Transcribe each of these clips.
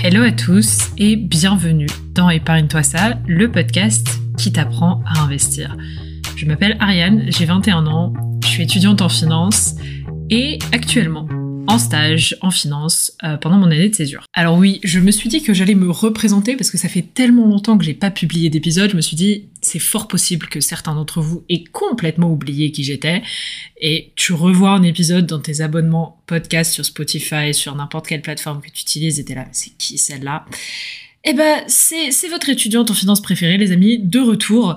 Hello à tous et bienvenue dans Épargne-toi ça, le podcast qui t'apprend à investir. Je m'appelle Ariane, j'ai 21 ans, je suis étudiante en finance et actuellement en stage en finance euh, pendant mon année de césure. Alors oui, je me suis dit que j'allais me représenter parce que ça fait tellement longtemps que j'ai pas publié d'épisode, je me suis dit c'est fort possible que certains d'entre vous aient complètement oublié qui j'étais et tu revois un épisode dans tes abonnements podcast sur Spotify, sur n'importe quelle plateforme que tu utilises et t'es là, c'est qui celle-là? Eh ben, c'est votre étudiante en finance préférée, les amis, de retour, euh,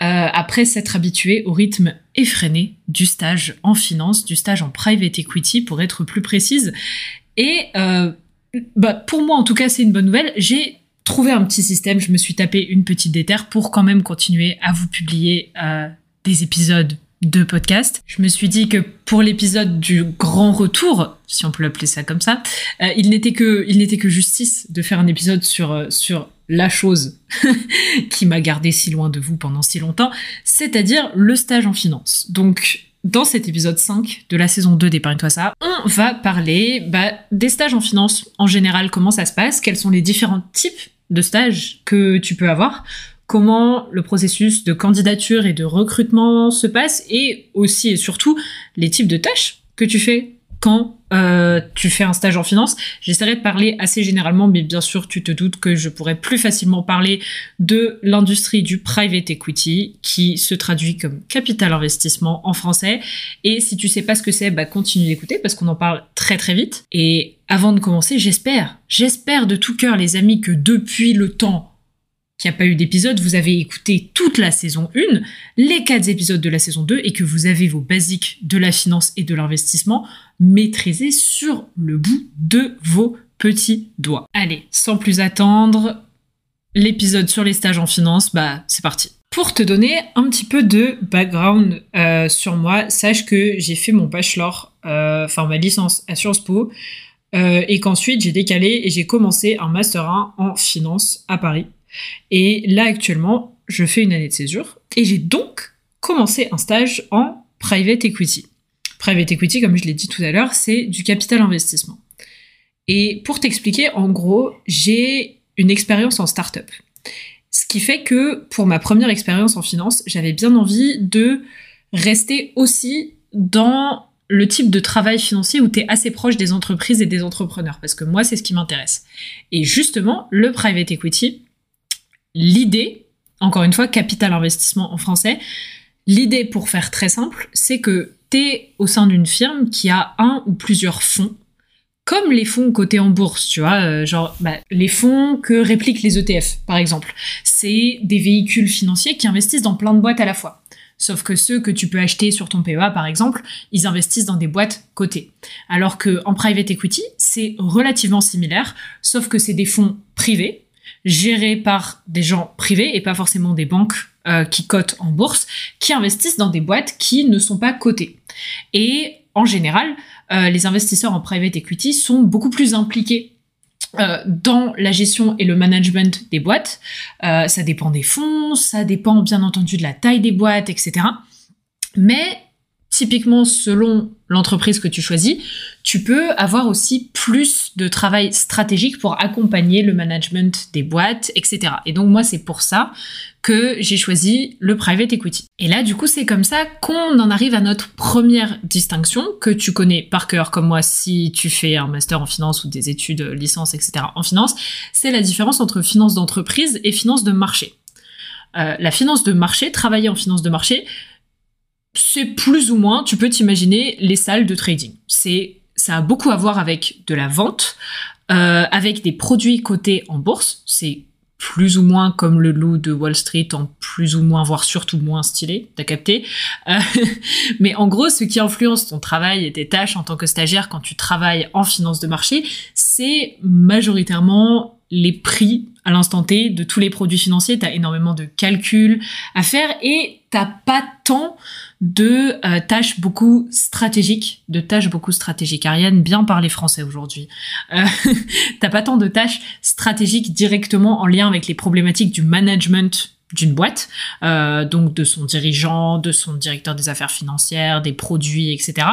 après s'être habitué au rythme effréné du stage en finance, du stage en private equity, pour être plus précise. Et euh, bah, pour moi, en tout cas, c'est une bonne nouvelle. J'ai trouvé un petit système, je me suis tapé une petite déterre pour quand même continuer à vous publier euh, des épisodes de podcast. Je me suis dit que pour l'épisode du grand retour, si on peut l'appeler ça comme ça, euh, il n'était que il n'était que justice de faire un épisode sur euh, sur la chose qui m'a gardé si loin de vous pendant si longtemps, c'est-à-dire le stage en finance. Donc dans cet épisode 5 de la saison 2 d'Épargne-toi ça, on va parler bah, des stages en finance en général, comment ça se passe, quels sont les différents types de stages que tu peux avoir, comment le processus de candidature et de recrutement se passe et aussi et surtout les types de tâches que tu fais quand euh, tu fais un stage en finance. J'essaierai de parler assez généralement, mais bien sûr, tu te doutes que je pourrais plus facilement parler de l'industrie du private equity, qui se traduit comme capital investissement en français. Et si tu sais pas ce que c'est, bah continue d'écouter parce qu'on en parle très très vite. Et avant de commencer, j'espère, j'espère de tout cœur, les amis, que depuis le temps qu'il n'y a pas eu d'épisode, vous avez écouté toute la saison 1, les 4 épisodes de la saison 2 et que vous avez vos basiques de la finance et de l'investissement maîtrisés sur le bout de vos petits doigts. Allez, sans plus attendre, l'épisode sur les stages en finance, bah c'est parti. Pour te donner un petit peu de background euh, sur moi, sache que j'ai fait mon bachelor, euh, enfin ma licence à Sciences Po, euh, et qu'ensuite j'ai décalé et j'ai commencé un master 1 en finance à Paris. Et là, actuellement, je fais une année de césure et j'ai donc commencé un stage en private equity. Private equity, comme je l'ai dit tout à l'heure, c'est du capital investissement. Et pour t'expliquer, en gros, j'ai une expérience en start-up. Ce qui fait que pour ma première expérience en finance, j'avais bien envie de rester aussi dans le type de travail financier où tu es assez proche des entreprises et des entrepreneurs, parce que moi, c'est ce qui m'intéresse. Et justement, le private equity, l'idée, encore une fois, capital investissement en français, l'idée pour faire très simple, c'est que au sein d'une firme qui a un ou plusieurs fonds, comme les fonds cotés en bourse, tu vois, euh, genre bah, les fonds que répliquent les ETF, par exemple. C'est des véhicules financiers qui investissent dans plein de boîtes à la fois. Sauf que ceux que tu peux acheter sur ton PEA, par exemple, ils investissent dans des boîtes cotées. Alors que en private equity, c'est relativement similaire, sauf que c'est des fonds privés, gérés par des gens privés et pas forcément des banques euh, qui cotent en bourse, qui investissent dans des boîtes qui ne sont pas cotées. Et en général, euh, les investisseurs en private equity sont beaucoup plus impliqués euh, dans la gestion et le management des boîtes. ça dépend des fonds, ça dépend bien entendu de la taille des boîtes, etc. Mais typiquement selon l'entreprise que tu choisis, tu peux avoir aussi plus de travail stratégique pour accompagner le management des boîtes, etc. Et donc moi, c'est pour ça que j'ai choisi le private equity. Et là, du coup, c'est comme ça qu'on en arrive à notre première distinction que tu connais par cœur, comme moi, si tu fais un master en finance ou des études licence, etc. en finance, c'est la différence entre finance d'entreprise et finance de marché. Euh, la finance de marché, travailler en finance de marché, c'est plus ou moins, tu peux t'imaginer les salles de trading. C'est, ça a beaucoup à voir avec de la vente, euh, avec des produits cotés en bourse. C'est plus ou moins comme le loup de Wall Street, en plus ou moins, voire surtout moins stylé, t'as capté. Euh, mais en gros, ce qui influence ton travail et tes tâches en tant que stagiaire quand tu travailles en finance de marché, c'est majoritairement les prix à l'instant T de tous les produits financiers. T'as énormément de calculs à faire et t'as pas tant de euh, tâches beaucoup stratégiques, de tâches beaucoup stratégiques. Ariane, bien parler français aujourd'hui. Euh, T'as pas tant de tâches stratégiques directement en lien avec les problématiques du management d'une boîte, euh, donc de son dirigeant, de son directeur des affaires financières, des produits, etc.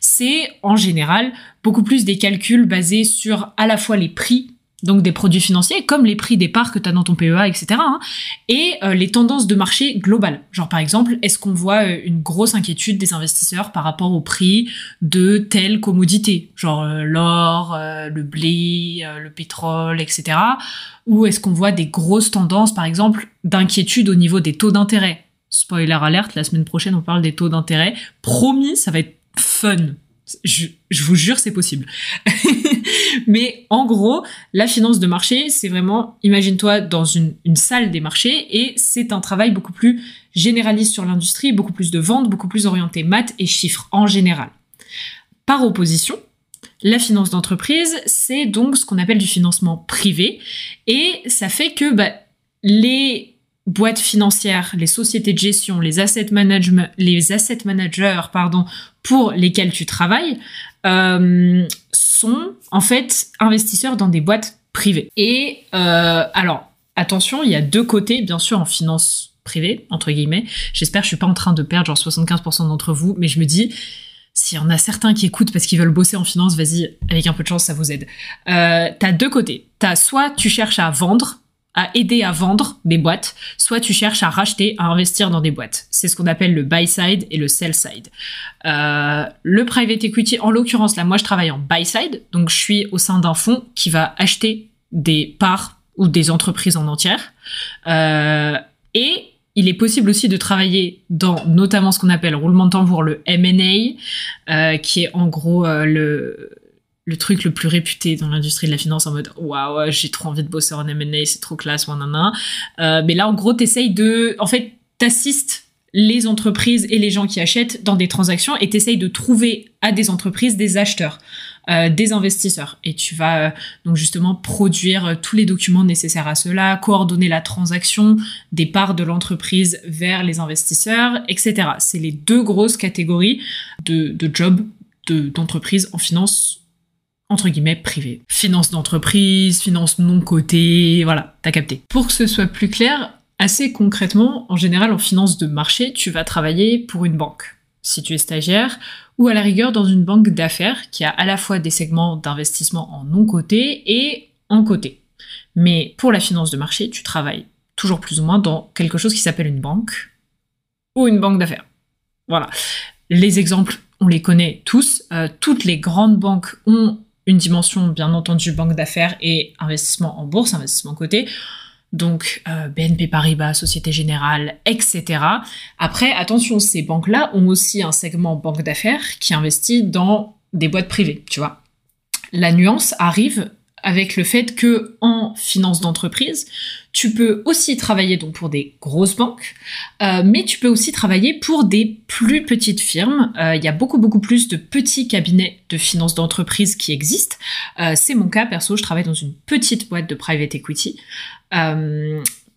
C'est en général beaucoup plus des calculs basés sur à la fois les prix donc des produits financiers comme les prix des parts que tu as dans ton PEA, etc. Hein, et euh, les tendances de marché globales. Genre par exemple, est-ce qu'on voit euh, une grosse inquiétude des investisseurs par rapport au prix de telle commodité, genre euh, l'or, le blé, le pétrole, etc. Ou est-ce qu'on voit des grosses tendances, par exemple, d'inquiétude au niveau des taux d'intérêt? Spoiler alerte, la semaine prochaine on parle des taux d'intérêt. Promis, ça va être fun. Je, vous jure, c'est possible. Mais en gros, la finance de marché, c'est vraiment, imagine-toi dans une, une, salle des marchés et c'est un travail beaucoup plus généraliste sur l'industrie, beaucoup plus de ventes, beaucoup plus orienté maths et chiffres en général. Par opposition, la finance d'entreprise, c'est donc ce qu'on appelle du financement privé et ça fait que bah, les boîtes financières, les sociétés de gestion, les asset management, les asset managers, pardon, pour lesquels tu travailles, euh, sont en fait investisseurs dans des boîtes privées. Et euh, alors, attention, il y a deux côtés, bien sûr, en finance privée, entre guillemets. J'espère que je suis pas en train de perdre genre 75% d'entre vous, mais je me dis, s'il y en a certains qui écoutent parce qu'ils veulent bosser en finance, vas-y, avec un peu de chance, ça vous aide. Euh, t'as deux côtés. T'as soit tu cherches à vendre à aider à vendre des boîtes, soit tu cherches à racheter, à investir dans des boîtes. C'est ce qu'on appelle le buy side et le sell side. Euh, le private equity, en l'occurrence, là, moi, je travaille en buy side, donc je suis au sein d'un fonds qui va acheter des parts ou des entreprises en entière. Euh, et il est possible aussi de travailler dans notamment ce qu'on appelle roulement de tambour, le M&A, euh, qui est en gros le le truc le plus réputé dans l'industrie de la finance en mode waouh j'ai trop envie de bosser en M&A c'est trop classe nanana euh, mais là en gros t'essayes de en fait t'assistes les entreprises et les gens qui achètent dans des transactions et t'essayes de trouver à des entreprises des acheteurs euh, des investisseurs. Et tu vas euh, donc justement produire euh, tous les documents nécessaires à cela coordonner la transaction des parts de l'entreprise vers les investisseurs etc c'est les deux grosses catégories de, de jobs d'entreprise en finance entre guillemets privé. Finance d'entreprise, finance non cotée, voilà, t'as capté. Pour que ce soit plus clair, assez concrètement, en général en finance de marché, tu vas travailler pour une banque, si tu es stagiaire, ou à la rigueur dans une banque d'affaires qui a à la fois des segments d'investissement en non coté et en coté. Mais pour la finance de marché, tu travailles toujours plus ou moins dans quelque chose qui s'appelle une banque ou une banque d'affaires. Voilà. Les exemples, on les connaît tous. Euh, toutes les grandes banques ont une dimension, bien entendu, banque d'affaires et investissement en bourse, investissement coté. Donc euh, BNP Paribas, Société Générale, etc. Après, attention, ces banques-là ont aussi un segment banque d'affaires qui investit dans des boîtes privées, tu vois. La nuance arrive avec le fait que en finance d'entreprise, tu peux aussi travailler donc pour des grosses banques, euh, mais tu peux aussi travailler pour des plus petites firmes. Euh, il y a beaucoup beaucoup plus de petits cabinets de finance d'entreprise qui existent. Euh, c'est mon cas perso, je travaille dans une petite boîte de private equity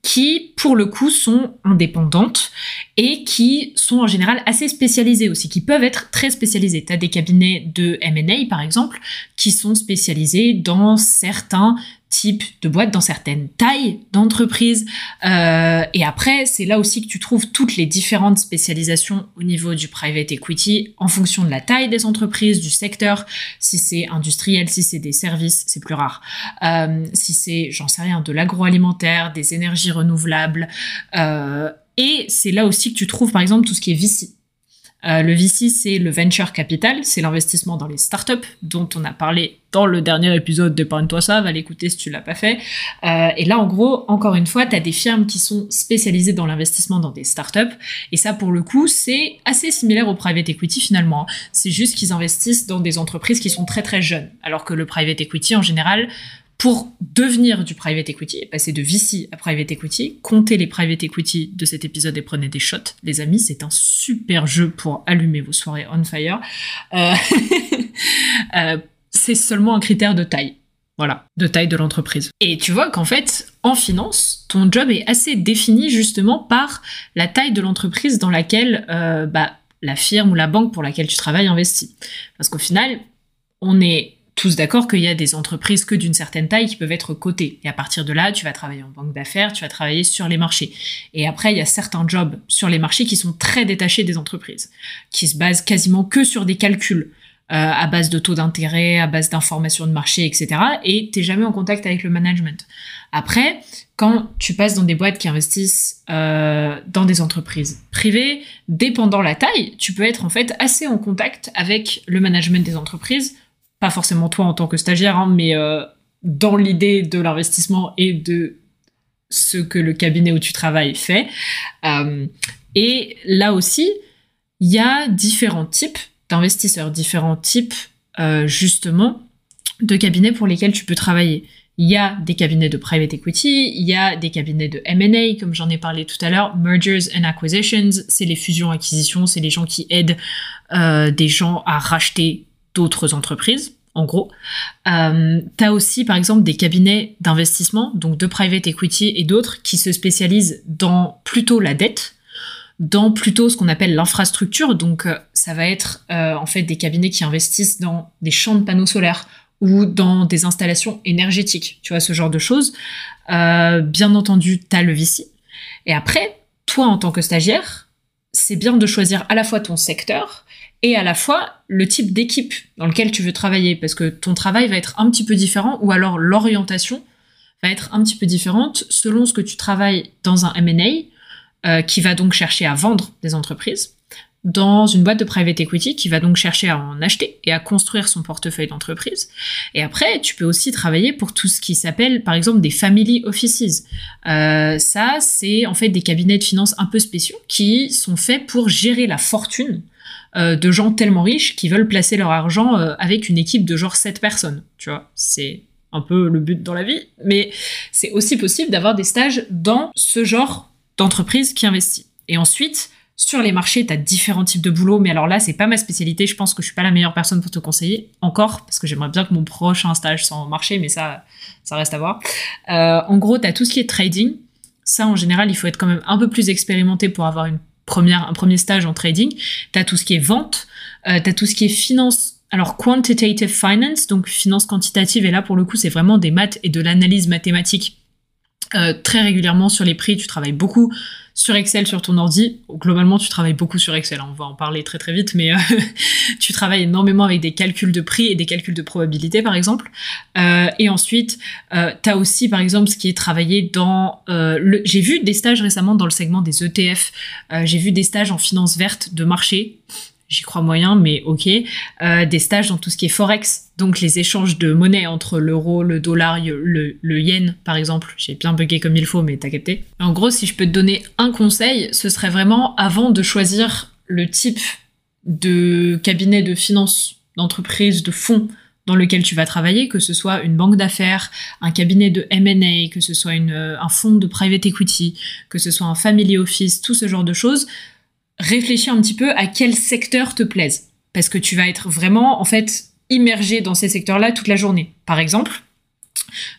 qui, pour le coup, sont indépendantes et qui sont en général assez spécialisées aussi, qui peuvent être très spécialisées. Tu as des cabinets de M&A, par exemple, qui sont spécialisés dans certains type de boîte, dans certaines tailles d'entreprise. Euh, et après, c'est là aussi que tu trouves toutes les différentes spécialisations au niveau du private equity en fonction de la taille des entreprises, du secteur. Si c'est industriel, si c'est des services, c'est plus rare. Euh, si c'est, j'en sais rien, de l'agroalimentaire, des énergies renouvelables. Euh, et c'est là aussi que tu trouves, par exemple, tout ce qui est VC. Euh, le VC, c'est le venture capital, c'est l'investissement dans les startups dont on a parlé dans le dernier épisode de toi ça, va l'écouter si tu l'as pas fait. Euh, et là, en gros, encore une fois, tu as des firmes qui sont spécialisées dans l'investissement dans des startups. Et ça, pour le coup, c'est assez similaire au private equity finalement. C'est juste qu'ils investissent dans des entreprises qui sont très très jeunes. Alors que le private equity, en général, pour devenir du private equity, passer de VC à private equity, comptez les private equity de cet épisode et prenez des shots. Les amis, c'est un super jeu pour allumer vos soirées on fire. Euh, euh, c'est seulement un critère de taille. Voilà, de taille de l'entreprise. Et tu vois qu'en fait, en finance, ton job est assez défini justement par la taille de l'entreprise dans laquelle euh, bah, la firme ou la banque pour laquelle tu travailles investit. Parce qu'au final, on est tous d'accord qu'il y a des entreprises que d'une certaine taille qui peuvent être cotées. Et à partir de là, tu vas travailler en banque d'affaires, tu vas travailler sur les marchés. Et après, il y a certains jobs sur les marchés qui sont très détachés des entreprises, qui se basent quasiment que sur des calculs. à base de taux d'intérêt, à base d'informations de marché, etc. Et t'es jamais en contact avec le management. Après, quand tu passes dans des boîtes qui investissent euh, dans des entreprises privées, dépendant la taille, tu peux être en fait assez en contact avec le management des entreprises. Pas forcément toi en tant que stagiaire, hein, mais euh, dans l'idée de l'investissement et de ce que le cabinet où tu travailles fait. Euh, et là aussi, il y a différents types d'investisseurs, différents types justement de cabinets pour lesquels tu peux travailler. Il y a des cabinets de private equity, il y a des cabinets de M&A, comme j'en ai parlé tout à l'heure, mergers and acquisitions, c'est les fusions-acquisitions, c'est les gens qui aident euh, des gens à racheter d'autres entreprises, en gros. Euh, tu as aussi, par exemple, des cabinets d'investissement, donc de private equity et d'autres, qui se spécialisent dans plutôt la dette, dans plutôt ce qu'on appelle l'infrastructure. Donc, euh, ça va être euh, en fait des cabinets qui investissent dans des champs de panneaux solaires ou dans des installations énergétiques, tu vois, ce genre de choses. Euh, bien entendu, tu as le VC. Et après, toi, en tant que stagiaire, c'est bien de choisir à la fois ton secteur et à la fois le type d'équipe dans lequel tu veux travailler, parce que ton travail va être un petit peu différent, ou alors l'orientation va être un petit peu différente selon ce que tu travailles dans un M&A, euh, qui va donc chercher à vendre des entreprises, dans une boîte de private equity qui va donc chercher à en acheter et à construire son portefeuille d'entreprise. Et après, tu peux aussi travailler pour tout ce qui s'appelle, par exemple, des family offices. Euh, ça, c'est en fait des cabinets de finances un peu spéciaux qui sont faits pour gérer la fortune euh, de gens tellement riches qui veulent placer leur argent euh, avec une équipe de genre 7 personnes. Tu vois, c'est un peu le but dans la vie, mais c'est aussi possible d'avoir des stages dans ce genre d'entreprise qui investit. Et ensuite, sur les marchés, tu as différents types de boulot, mais alors là, c'est pas ma spécialité. Je pense que je suis pas la meilleure personne pour te conseiller encore, parce que j'aimerais bien que mon prochain stage soit en marché, mais ça, ça reste à voir. Euh, en gros, tu as tout ce qui est trading. Ça, en général, il faut être quand même un peu plus expérimenté pour avoir une première, un premier stage en trading. Tu as tout ce qui est vente, euh, tu as tout ce qui est finance. Alors, quantitative finance, donc finance quantitative, et là, pour le coup, c'est vraiment des maths et de l'analyse mathématique euh, très régulièrement sur les prix. Tu travailles beaucoup sur Excel sur ton ordi. Globalement, tu travailles beaucoup sur Excel. Hein. On va en parler très très vite, mais euh, tu travailles énormément avec des calculs de prix et des calculs de probabilité, par exemple. Euh, et ensuite, euh, tu as aussi, par exemple, ce qui est travaillé dans euh, le... J'ai vu des stages récemment dans le segment des ETF. J'ai vu des stages en finance verte de marché j'y crois moyen, mais ok. Euh, des stages dans tout ce qui est forex, donc les échanges de monnaie entre l'euro, le dollar, le, yen, par exemple. J'ai bien bugué comme il faut, mais t'as capté. En gros, si je peux te donner un conseil, ce serait vraiment avant de choisir le type de cabinet de finance, d'entreprise, de fonds dans lequel tu vas travailler, que ce soit une banque d'affaires, un cabinet de M&A, que ce soit une, un fonds de private equity, que ce soit un family office, tout ce genre de choses réfléchis un petit peu à quel secteur te plaise. Parce que tu vas être vraiment, en fait, immergé dans ces secteurs-là toute la journée. Par exemple,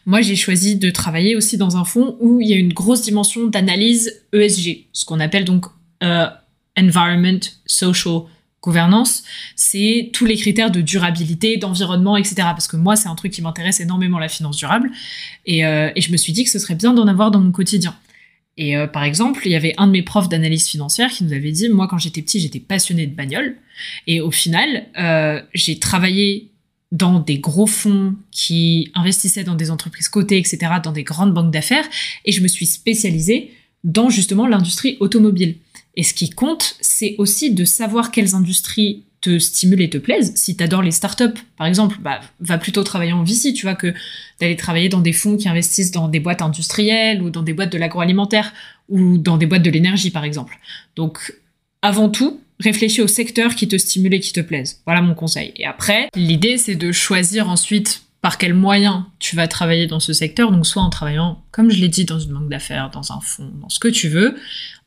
moi, j'ai choisi de travailler aussi dans un fonds où il y a une grosse dimension d'analyse ESG, ce qu'on appelle donc euh, Environment, Social Governance. C'est tous les critères de durabilité, d'environnement, etc. Parce que moi, c'est un truc qui m'intéresse énormément, la finance durable. Euh, et je me suis dit que ce serait bien d'en avoir dans mon quotidien. Et euh, par exemple, il y avait un de mes profs d'analyse financière qui nous avait dit, moi quand j'étais petit, j'étais passionné de bagnole. Et au final, euh, j'ai travaillé dans des gros fonds qui investissaient dans des entreprises cotées, etc., dans des grandes banques d'affaires, et je me suis spécialisée dans justement l'industrie automobile. Et ce qui compte, c'est aussi de savoir quelles industries te stimulent et te plaisent. Si tu adores les startups, par exemple, bah, va plutôt travailler en VC, tu vois, que d'aller travailler dans des fonds qui investissent dans des boîtes industrielles ou dans des boîtes de l'agroalimentaire ou dans des boîtes de l'énergie, par exemple. Donc, avant tout, réfléchis au secteur qui te stimule et qui te plaise. Voilà mon conseil. Et après, l'idée, c'est de choisir ensuite par quels moyens tu vas travailler dans ce secteur. Donc, soit en travaillant, comme je l'ai dit, dans une banque d'affaires, dans un fonds, dans ce que tu veux,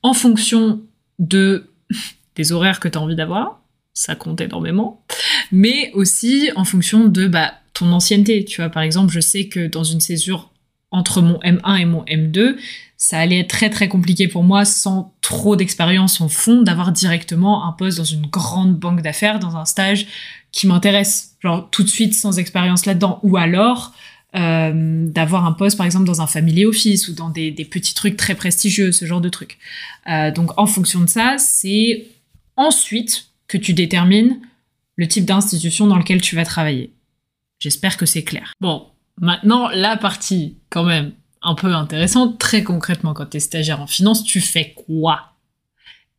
en fonction de des horaires que tu as envie d'avoir, ça compte énormément, mais aussi en fonction de bah, ton ancienneté. Tu vois, par exemple, je sais que dans une césure entre mon M1 et mon M2, ça allait être très très compliqué pour moi, sans trop d'expérience en fond, d'avoir directement un poste dans une grande banque d'affaires, dans un stage qui m'intéresse, genre tout de suite sans expérience là-dedans, ou alors euh, d'avoir un poste par exemple dans un family office ou dans des, des petits trucs très prestigieux, ce genre de trucs. Euh, donc en fonction de ça, c'est ensuite que tu détermines le type d'institution dans lequel tu vas travailler. J'espère que c'est clair. Bon, maintenant la partie quand même un peu intéressante, très concrètement quand tu es stagiaire en finance, tu fais quoi?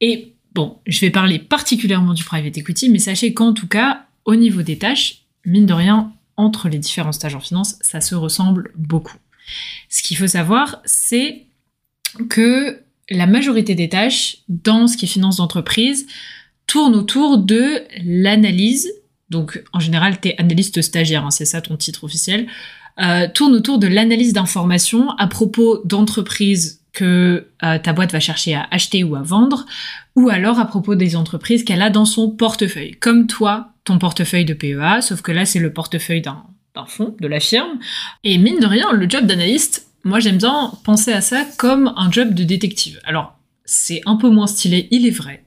Et bon, je vais parler particulièrement du private equity, mais sachez qu'en tout cas, au niveau des tâches, mine de rien, entre les différents stages en finance, ça se ressemble beaucoup. Ce qu'il faut savoir, c'est que la majorité des tâches dans ce qui est finance d'entreprise tournent autour de l'analyse. Donc, en général, tu es analyste stagiaire, hein, c'est ça ton titre officiel. Euh, tourne autour de l'analyse d'informations à propos d'entreprises que euh, ta boîte va chercher à acheter ou à vendre, ou alors à propos des entreprises qu'elle a dans son portefeuille. Comme toi, ton portefeuille de PEA, sauf que là, c'est le portefeuille d'un fonds, de la firme. Et mine de rien, le job d'analyste, moi j'aime bien penser à ça comme un job de détective. Alors, c'est un peu moins stylé, il est vrai.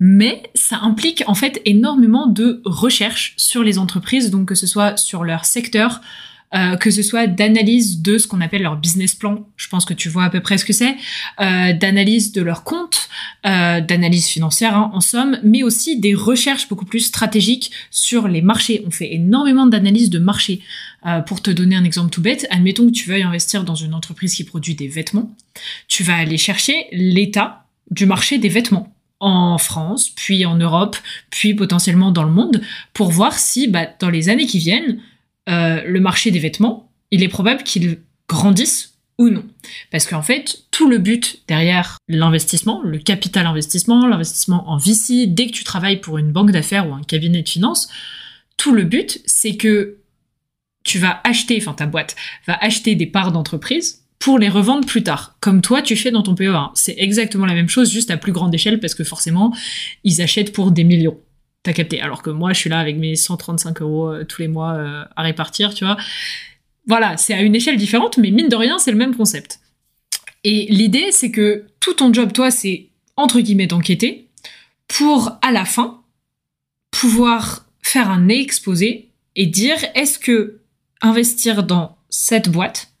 Mais ça implique en fait énormément de recherche sur les entreprises, donc que ce soit sur leur secteur, euh, que ce soit d'analyse de ce qu'on appelle leur business plan, je pense que tu vois à peu près ce que c'est, euh, d'analyse de leur compte, euh, d'analyse financière hein, en somme, mais aussi des recherches beaucoup plus stratégiques sur les marchés. On fait énormément d'analyse de marché. Pour te donner un exemple tout bête, admettons que tu veuilles investir dans une entreprise qui produit des vêtements, tu vas aller chercher l'état du marché des vêtements en France, puis en Europe, puis potentiellement dans le monde, pour voir si bah, dans les années qui viennent, euh, le marché des vêtements, il est probable qu'il grandisse ou non. Parce qu'en fait, tout le but derrière l'investissement, le capital investissement, l'investissement en VC, dès que tu travailles pour une banque d'affaires ou un cabinet de finances, tout le but, c'est que tu vas acheter, enfin ta boîte va acheter des parts d'entreprise pour les revendre plus tard, comme toi tu fais dans ton PEA. C'est exactement la même chose, juste à plus grande échelle, parce que forcément, ils achètent pour des millions. T'as capté. Alors que moi, je suis là avec mes 135 euros euh, tous les mois euh, à répartir, tu vois. Voilà, c'est à une échelle différente, mais mine de rien, c'est le même concept. Et l'idée, c'est que tout ton job, toi, c'est entre guillemets d'enquêter pour, à la fin, pouvoir faire un exposé et dire est-ce que investir dans cette boîte,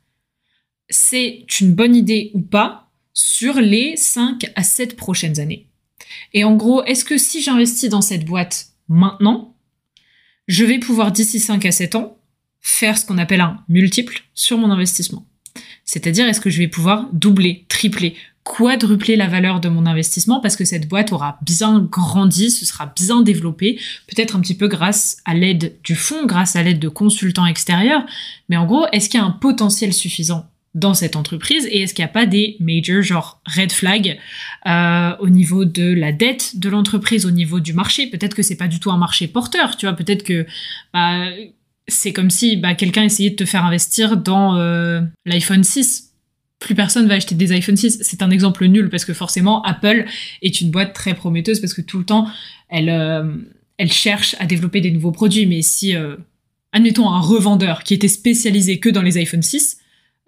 c'est une bonne idée ou pas sur les 5 à 7 prochaines années. Et en gros, est-ce que si j'investis dans cette boîte maintenant, je vais pouvoir d'ici 5 à 7 ans faire ce qu'on appelle un multiple sur mon investissement? C'est-à-dire, est-ce que je vais pouvoir doubler, tripler, quadrupler la valeur de mon investissement parce que cette boîte aura bien grandi, ce sera bien développé, peut-être un petit peu grâce à l'aide du fonds, grâce à l'aide de consultants extérieurs. Mais en gros, est-ce qu'il y a un potentiel suffisant dans cette entreprise et est-ce qu'il n'y a pas des major genre red flag euh, au niveau de la dette de l'entreprise, au niveau du marché? Peut-être que c'est pas du tout un marché porteur, tu vois. Peut-être que bah, c'est comme si bah, quelqu'un essayait de te faire investir dans euh, l'iPhone 6 plus personne va acheter des iPhone 6. C'est un exemple nul parce que forcément Apple est une boîte très prometteuse parce que tout le temps elle euh, elle cherche à développer des nouveaux produits. Mais si admettons un revendeur qui était spécialisé que dans les iPhone 6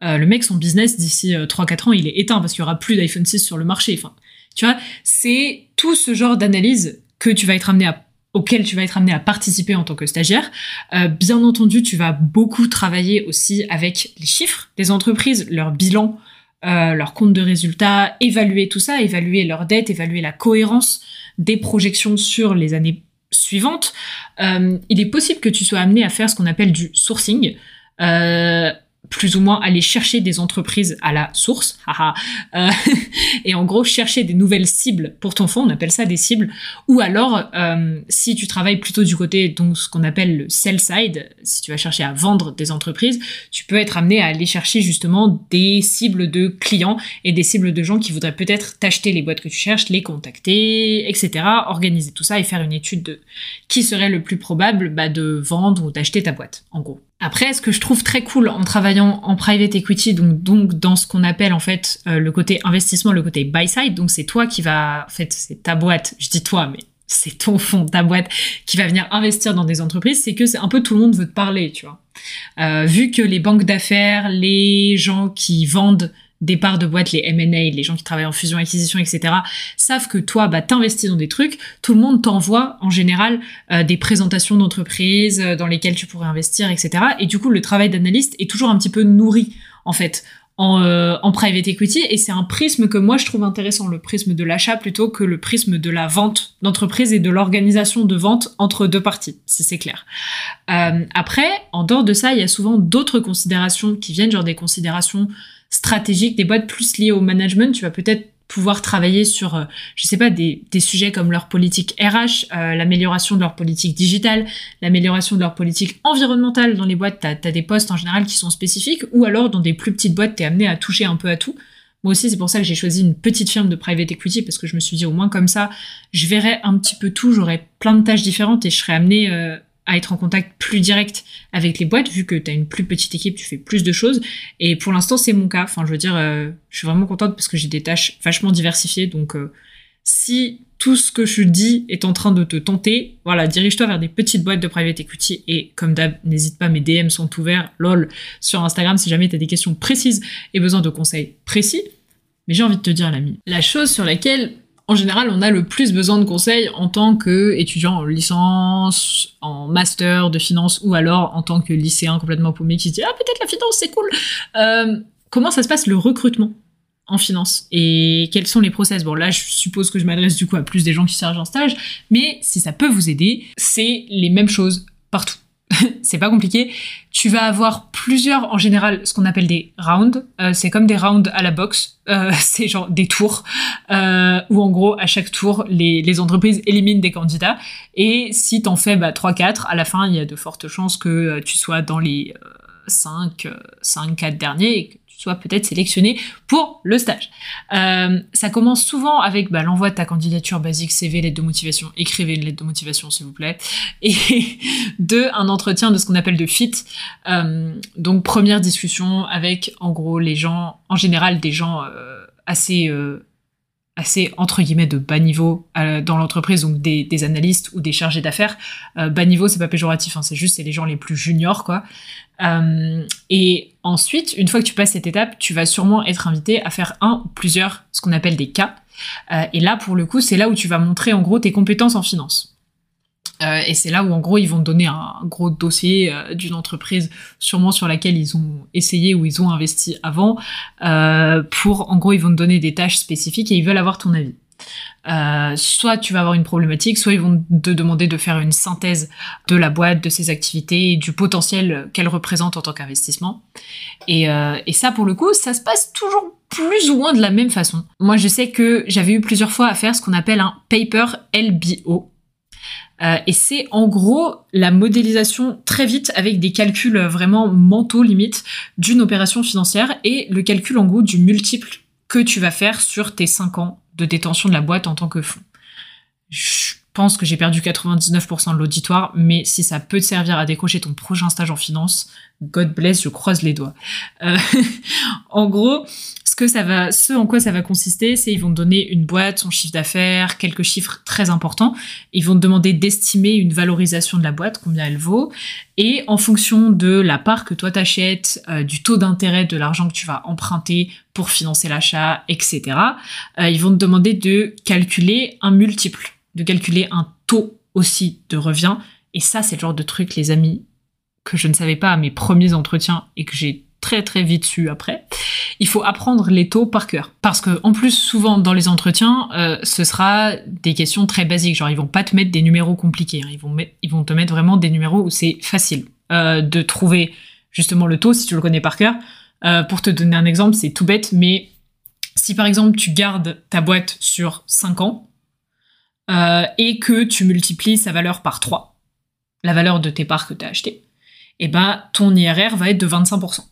euh, le mec, son business, d'ici 3-4 euh, ans, il est éteint parce qu'il y aura plus d'iPhone 6 sur le marché. Enfin, tu vois, c'est tout ce genre d'analyse que tu vas être amené à auquel tu vas être amené à participer en tant que stagiaire. Euh, bien entendu, tu vas beaucoup travailler aussi avec les chiffres des entreprises, leur bilan, euh, leur compte de résultats, évaluer tout ça, évaluer leurs dettes, évaluer la cohérence des projections sur les années suivantes. Euh, il est possible que tu sois amené à faire ce qu'on appelle du sourcing. Euh, plus ou moins aller chercher des entreprises à la source, euh, et en gros chercher des nouvelles cibles pour ton fonds, on appelle ça des cibles, ou alors euh, si tu travailles plutôt du côté donc ce qu'on appelle le sell side, si tu vas chercher à vendre des entreprises, tu peux être amené à aller chercher justement des cibles de clients et des cibles de gens qui voudraient peut-être t'acheter les boîtes que tu cherches, les contacter, etc. Organiser tout ça et faire une étude de qui serait le plus probable bah, de vendre ou d'acheter ta boîte, en gros. Après, ce que je trouve très cool en travaillant en private equity, donc, donc dans ce qu'on appelle en fait euh, le côté investissement, le côté buy side, donc c'est toi qui va, en fait, c'est ta boîte. Je dis toi, mais c'est ton fonds, ta boîte qui va venir investir dans des entreprises, c'est que c'est un peu tout le monde veut te parler, tu vois. Euh, vu que les banques d'affaires, les gens qui vendent des parts de boîte, les M&A, les gens qui travaillent en fusion, acquisition, etc., savent que toi, bah, t'investis dans des trucs, tout le monde t'envoie en général euh, des présentations d'entreprises euh, dans lesquelles tu pourrais investir, etc. Et du coup, le travail d'analyste est toujours un petit peu nourri en fait en, en private equity et c'est un prisme que moi je trouve intéressant, le prisme de l'achat plutôt que le prisme de la vente d'entreprise et de l'organisation de vente entre deux parties, si c'est clair. Euh, après, en dehors de ça, il y a souvent d'autres considérations qui viennent, genre des considérations stratégiques, des boîtes plus liées au management. Tu vas peut-être pouvoir travailler sur, euh, je sais pas, des, des, sujets comme leur politique RH, euh, l'amélioration de leur politique digitale, l'amélioration de leur politique environnementale. Dans les boîtes, tu as, des postes en général qui sont spécifiques, ou alors dans des plus petites boîtes, tu es amené à toucher un peu à tout. Moi aussi, c'est pour ça que j'ai choisi une petite firme de private equity, parce que je me suis dit, au moins comme ça, je verrai un petit peu tout, j'aurai plein de tâches différentes et je serai amené euh, à être en contact plus direct avec les boîtes, vu que tu as une plus petite équipe, tu fais plus de choses. Et pour l'instant, c'est mon cas. Enfin, je veux dire, euh, je suis vraiment contente parce que j'ai des tâches vachement diversifiées. Donc, euh, si tout ce que je dis est en train de te tenter, voilà, dirige-toi vers des petites boîtes de private equity. Et comme d'hab, n'hésite pas, mes DM sont ouverts, lol, sur Instagram, si jamais tu as des questions précises et besoin de conseils précis. Mais j'ai envie de te dire, l'ami, la chose sur laquelle en général, on a le plus besoin de conseils en tant qu'étudiant en licence, en master de finance ou alors en tant que lycéen complètement paumé qui se dit ah peut-être la finance c'est cool. Euh, comment ça se passe le recrutement en finance et quels sont les process? Bon là, je suppose que je m'adresse du coup à plus des gens qui cherchent en stage, mais si ça peut vous aider, c'est les mêmes choses partout. c'est pas compliqué. Tu vas avoir plusieurs, en général, ce qu'on appelle des rounds. Euh, c'est comme des rounds à la boxe. Euh, c'est genre des tours euh, où en gros à chaque tour les, entreprises éliminent des candidats et si t'en fais bah, 3-4 à la fin il y a de fortes chances que tu sois dans les 5 5 4 derniers et que soit peut-être sélectionné pour le stage. Euh, ça commence souvent avec bah, l'envoi de ta candidature basique, CV, lettre de motivation. Écrivez une lettre de motivation, s'il vous plaît. Et deux, un entretien de ce qu'on appelle de fit. Euh, donc première discussion avec, en gros, les gens, en général, des gens euh, assez euh, assez entre guillemets de bas niveau euh, dans l'entreprise, donc des, analystes ou des chargés d'affaires. Euh, bas niveau, c'est pas péjoratif, hein, c'est juste c'est les gens les plus juniors quoi. Euh, et ensuite, une fois que tu passes cette étape, tu vas sûrement être invité à faire un ou plusieurs, ce qu'on appelle des cas. Et là, pour le coup, c'est là où tu vas montrer en gros tes compétences en finance. Euh, et c'est là où en gros ils vont donner un, gros dossier euh, d'une entreprise sûrement sur laquelle ils ont essayé ou ils ont investi avant euh, pour en gros ils vont te donner des tâches spécifiques et ils veulent avoir ton avis. Euh, soit tu vas avoir une problématique, soit ils vont te demander de faire une synthèse de la boîte, de ses activités, du potentiel qu'elle représente en tant qu'investissement. Et, euh, et ça, pour le coup, ça se passe toujours plus ou moins de la même façon. Moi, je sais que j'avais eu plusieurs fois à faire ce qu'on appelle un paper LBO. Euh, et c'est en gros la modélisation très vite avec des calculs vraiment mentaux limite d'une opération financière et le calcul en gros du multiple que tu vas faire sur tes 5 ans de détention de la boîte en tant que fonds. Je pense que j'ai perdu 99% de l'auditoire, mais si ça peut te servir à décrocher ton prochain stage en finance, God bless, je croise les doigts. Euh, en gros, que ça va, ce en quoi ça va consister, c'est ils vont te donner une boîte, son chiffre d'affaires, quelques chiffres très importants. Ils vont te demander d'estimer une valorisation de la boîte, combien elle vaut, et en fonction de la part que toi t'achètes, euh, du taux d'intérêt de l'argent que tu vas emprunter pour financer l'achat, etc. Euh, ils vont te demander de calculer un multiple, de calculer un taux aussi de revient. Et ça, c'est le genre de truc, les amis, que je ne savais pas à mes premiers entretiens et que j'ai très très vite su après. Il faut apprendre les taux par cœur parce que en plus souvent dans les entretiens, euh, ce sera des questions très basiques. Genre ils vont pas te mettre des numéros compliqués. Hein. Ils vont ils vont te mettre vraiment des numéros où c'est facile euh, de trouver justement le taux si tu le connais par cœur. Euh, pour te donner un exemple, c'est tout bête, mais si par exemple tu gardes ta boîte sur 5 ans et que tu multiplies sa valeur par 3, la valeur de tes parts que tu as achetées, et eh ben ton IRR va être de 25%.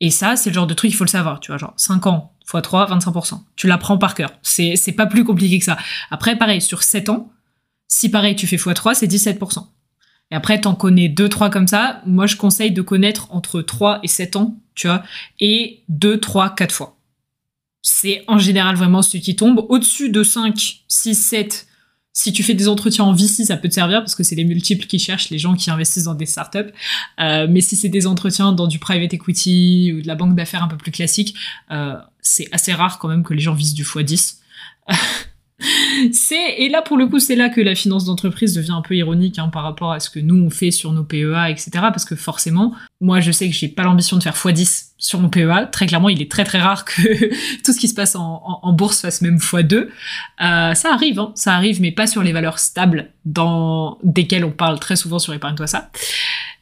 Et ça, c'est le genre de truc, il faut le savoir, tu vois, genre 5 ans x 3, 25%. Tu l'apprends par cœur. C'est, pas plus compliqué que ça. Après, pareil, sur 7 ans, si pareil, tu fais x 3, c'est 17%. Et après, t'en connais 2, 3 comme ça. Moi, je conseille de connaître entre 3 et 7 ans, tu vois, et 2, 3, 4 fois. C'est en général vraiment ce qui tombe. Au-dessus de 5, 6, 7, si tu fais des entretiens en VC, ça peut te servir parce que c'est les multiples qui cherchent les gens qui investissent dans des startups. Euh, mais si c'est des entretiens dans du private equity ou de la banque d'affaires un peu plus classique, euh, c'est assez rare quand même que les gens visent du x10. c'est et là pour le coup c'est là que la finance d'entreprise devient un peu ironique hein, par rapport à ce que nous on fait sur nos PEA etc parce que forcément moi je sais que j'ai pas l'ambition de faire x10 sur mon PEA très clairement il est très très rare que tout ce qui se passe en, bourse fasse même x2 euh, ça arrive hein, ça arrive mais pas sur les valeurs stables dans desquelles on parle très souvent sur épargne-toi ça.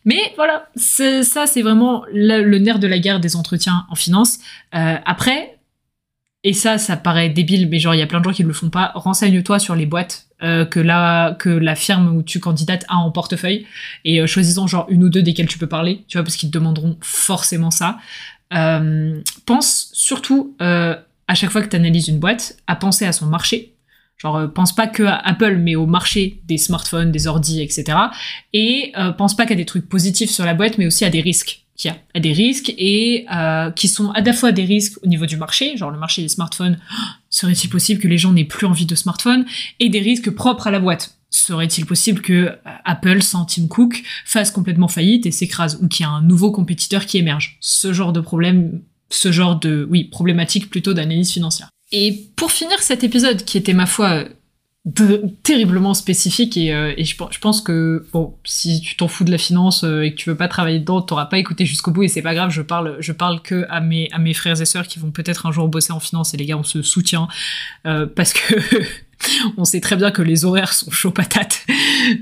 Mais voilà, ça c'est vraiment le, nerf de la guerre des entretiens en finance. Euh, après, et ça, ça paraît débile, mais genre il y a plein de gens qui ne le font pas. Renseigne-toi sur les boîtes euh, que la que la firme où tu candidates a en portefeuille et euh, choisis-en genre une ou deux desquelles tu peux parler, tu vois, parce qu'ils te demanderont forcément ça. Euh, pense surtout à chaque fois que tu analyses une boîte à penser à son marché Genre, pense pas que à Apple, mais au marché des smartphones, des ordis, etc. Et pense pas qu'à des trucs positifs sur la boîte, mais aussi à des risques qu'il y a, des risques et euh, qui sont à la fois des risques au niveau du marché, genre le marché des smartphones, serait-il possible que les gens n'aient plus envie de smartphones, et des risques propres à la boîte. Serait-il possible que euh, Apple, sans Tim Cook, fasse complètement faillite et s'écrase, ou qu'il y a un nouveau compétiteur qui émerge? Ce genre de problème, ce genre de, oui, problématique plutôt d'analyse financière. Et pour finir cet épisode, qui était ma foi terriblement spécifique et, euh, et je, je, pense que bon si tu t'en fous de la finance euh, et que tu veux pas travailler dedans t'auras pas écouté jusqu'au bout et c'est pas grave je parle je parle que à mes à mes frères et sœurs qui vont peut-être un jour bosser en finance et les gars on se soutient euh, parce que on sait très bien que les horaires sont chauds patates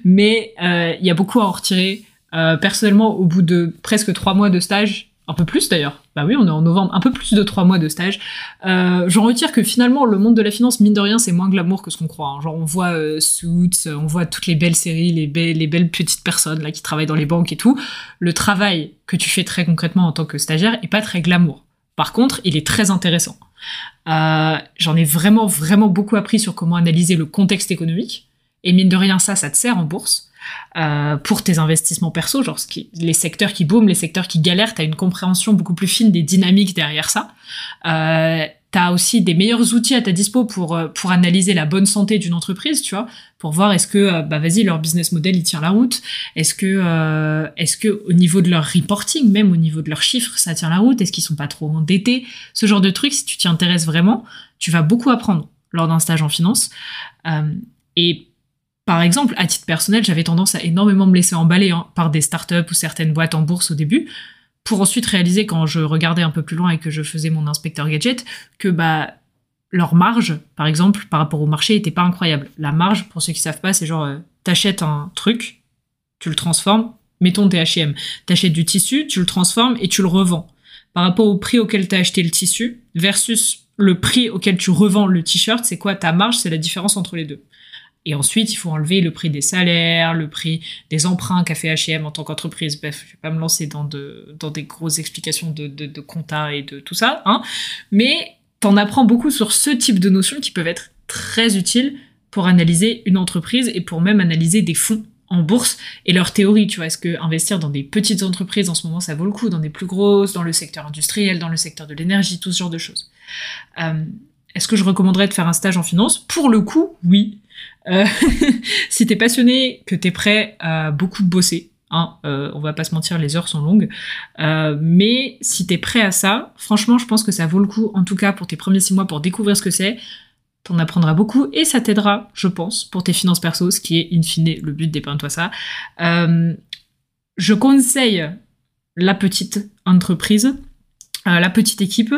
mais il y a beaucoup à en retirer personnellement au bout de presque trois mois de stage un peu plus d'ailleurs. Bah oui, on est en novembre, un peu plus de trois mois de stage. Euh, J'en retire que finalement, le monde de la finance, mine de rien, c'est moins glamour que ce qu'on croit. Hein. Genre, on voit euh, Suits, on voit toutes les belles séries, les, les belles petites personnes là qui travaillent dans les banques et tout. Le travail que tu fais très concrètement en tant que stagiaire est pas très glamour. Par contre, il est très intéressant. Euh, J'en ai vraiment, vraiment beaucoup appris sur comment analyser le contexte économique. Et mine de rien, ça, ça te sert en bourse. Euh, pour tes investissements perso, genre les secteurs qui booment, les secteurs qui galèrent, t'as une compréhension beaucoup plus fine des dynamiques derrière ça. Euh, t'as aussi des meilleurs outils à ta dispo pour euh, pour analyser la bonne santé d'une entreprise, tu vois, pour voir est-ce que euh, bah vas-y leur business model il tient la route, est-ce que est-ce que au niveau de leur reporting, même au niveau de leurs chiffres, ça tient la route, est-ce qu'ils sont pas trop endettés, ce genre de trucs. Si tu t'y intéresses vraiment, tu vas beaucoup apprendre lors d'un stage en finance. et par exemple, à titre personnel, j'avais tendance à énormément me laisser emballer hein, par des startups ou certaines boîtes en bourse au début, pour ensuite réaliser quand je regardais un peu plus loin et que je faisais mon inspecteur gadget que bah leur marge, par exemple, par rapport au marché, était pas incroyable. La marge, pour ceux qui savent pas, c'est genre euh, t'achètes un truc, tu le transformes, mettons tes H&M, t'achètes du tissu, tu le transformes et tu le revends. Par rapport au prix auquel t'as acheté le tissu versus le prix auquel tu revends le t-shirt, c'est quoi ta marge? C'est la différence entre les deux. Et ensuite, il faut enlever le prix des salaires, le prix des emprunts qu'a fait H&M en tant qu'entreprise. Bref, je vais pas me lancer dans, de, dans des grosses explications de, de, de compta et de tout ça. Hein. Mais t'en apprends beaucoup sur ce type de notions qui peuvent être très utiles pour analyser une entreprise et pour même analyser des fonds en bourse et leur théorie, tu vois, est-ce que investir dans des petites entreprises en ce moment ça vaut le coup, dans des plus grosses, dans le secteur industriel, dans le secteur de l'énergie, tout ce genre de choses? Euh, est-ce que je recommanderais de faire un stage en finance? Pour le coup, oui. Euh, si t'es passionné, que t'es prêt à beaucoup bosser, hein, euh, on va pas se mentir, les heures sont longues, euh, mais si t'es prêt à ça, franchement, je pense que ça vaut le coup, en tout cas pour tes premiers six mois, pour découvrir ce que c'est. T'en apprendras beaucoup et ça t'aidera, je pense, pour tes finances perso, ce qui est in fine le but d'épargne-toi ça. je conseille la petite entreprise, la petite équipe,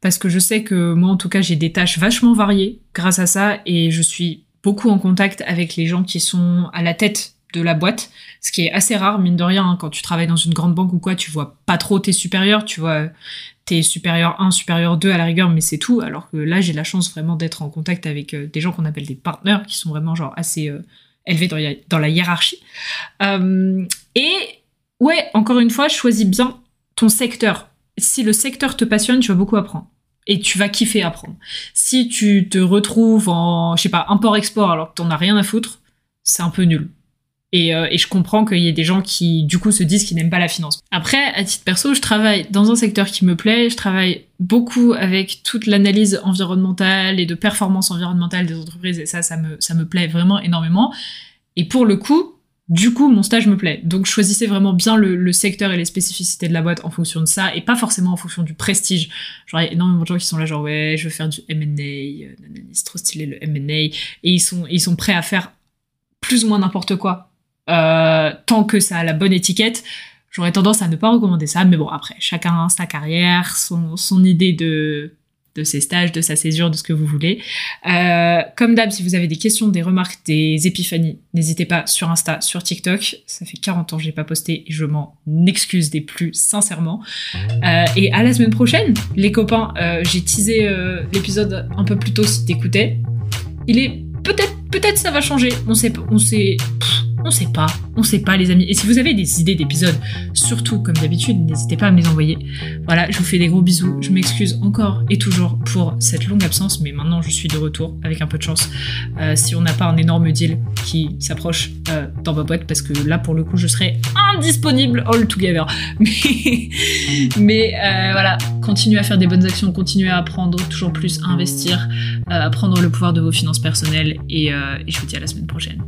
parce que je sais que moi, en tout cas, j'ai des tâches vachement variées grâce à ça et je suis beaucoup en contact avec les gens qui sont à la tête de la boîte, ce qui est assez rare, mine de rien, hein. quand tu travailles dans une grande banque ou quoi, tu vois pas trop tes supérieurs, tu vois tes supérieurs 1, supérieur 2 à la rigueur, mais c'est tout, alors que là, j'ai la chance vraiment d'être en contact avec euh, des gens qu'on appelle des partenaires, qui sont vraiment genre assez euh, élevés dans, la hiérarchie. Euh, et ouais, encore une fois, choisis bien ton secteur. Si le secteur te passionne, tu vas beaucoup apprendre et tu vas kiffer apprendre. Si tu te retrouves en, je sais pas, import-export alors que t'en as rien à foutre, c'est un peu nul. Et, euh, et je comprends qu'il y ait des gens qui, du coup, se disent qu'ils n'aiment pas la finance. Après, à titre perso, je travaille dans un secteur qui me plaît. Je travaille beaucoup avec toute l'analyse environnementale et de performance environnementale des entreprises. Et ça, me, ça me plaît vraiment énormément. Et pour le coup, du coup, mon stage me plaît. Donc, choisissez vraiment bien le, secteur et les spécificités de la boîte en fonction de ça, et pas forcément en fonction du prestige. Genre, il y a énormément de gens qui sont là, genre, ouais, je veux faire du M&A, euh, c'est trop stylé le M&A, et ils sont, ils sont prêts à faire plus ou moins n'importe quoi, euh, tant que ça a la bonne étiquette. J'aurais tendance à ne pas recommander ça, mais bon, après, chacun sa carrière, son, son idée de de ses stages, de sa césure, de ce que vous voulez. Euh, comme d'hab, si vous avez des questions, des remarques, des épiphanies, n'hésitez pas sur Insta, sur TikTok. Ça fait 40 ans que j'ai pas posté et je m'en excuse des plus sincèrement. Euh, et à la semaine prochaine, les copains. Euh, j'ai teasé l'épisode un peu plus tôt si t'écoutais. Il est peut-être, peut-être ça va changer. On sait, on sait. On sait pas, on sait pas les amis. Et si vous avez des idées d'épisodes, surtout comme d'habitude, n'hésitez pas à me les envoyer. Voilà, je vous fais des gros bisous. Je m'excuse encore et toujours pour cette longue absence, mais maintenant je suis de retour avec un peu de chance. Euh, si on n'a pas un énorme deal qui s'approche euh, dans ma boîte, parce que là pour le coup je serai indisponible all together. Mais, mais euh, voilà, continuez à faire des bonnes actions, continuez à apprendre toujours plus, à investir, à prendre le pouvoir de vos finances personnelles et, et je vous dis à la semaine prochaine.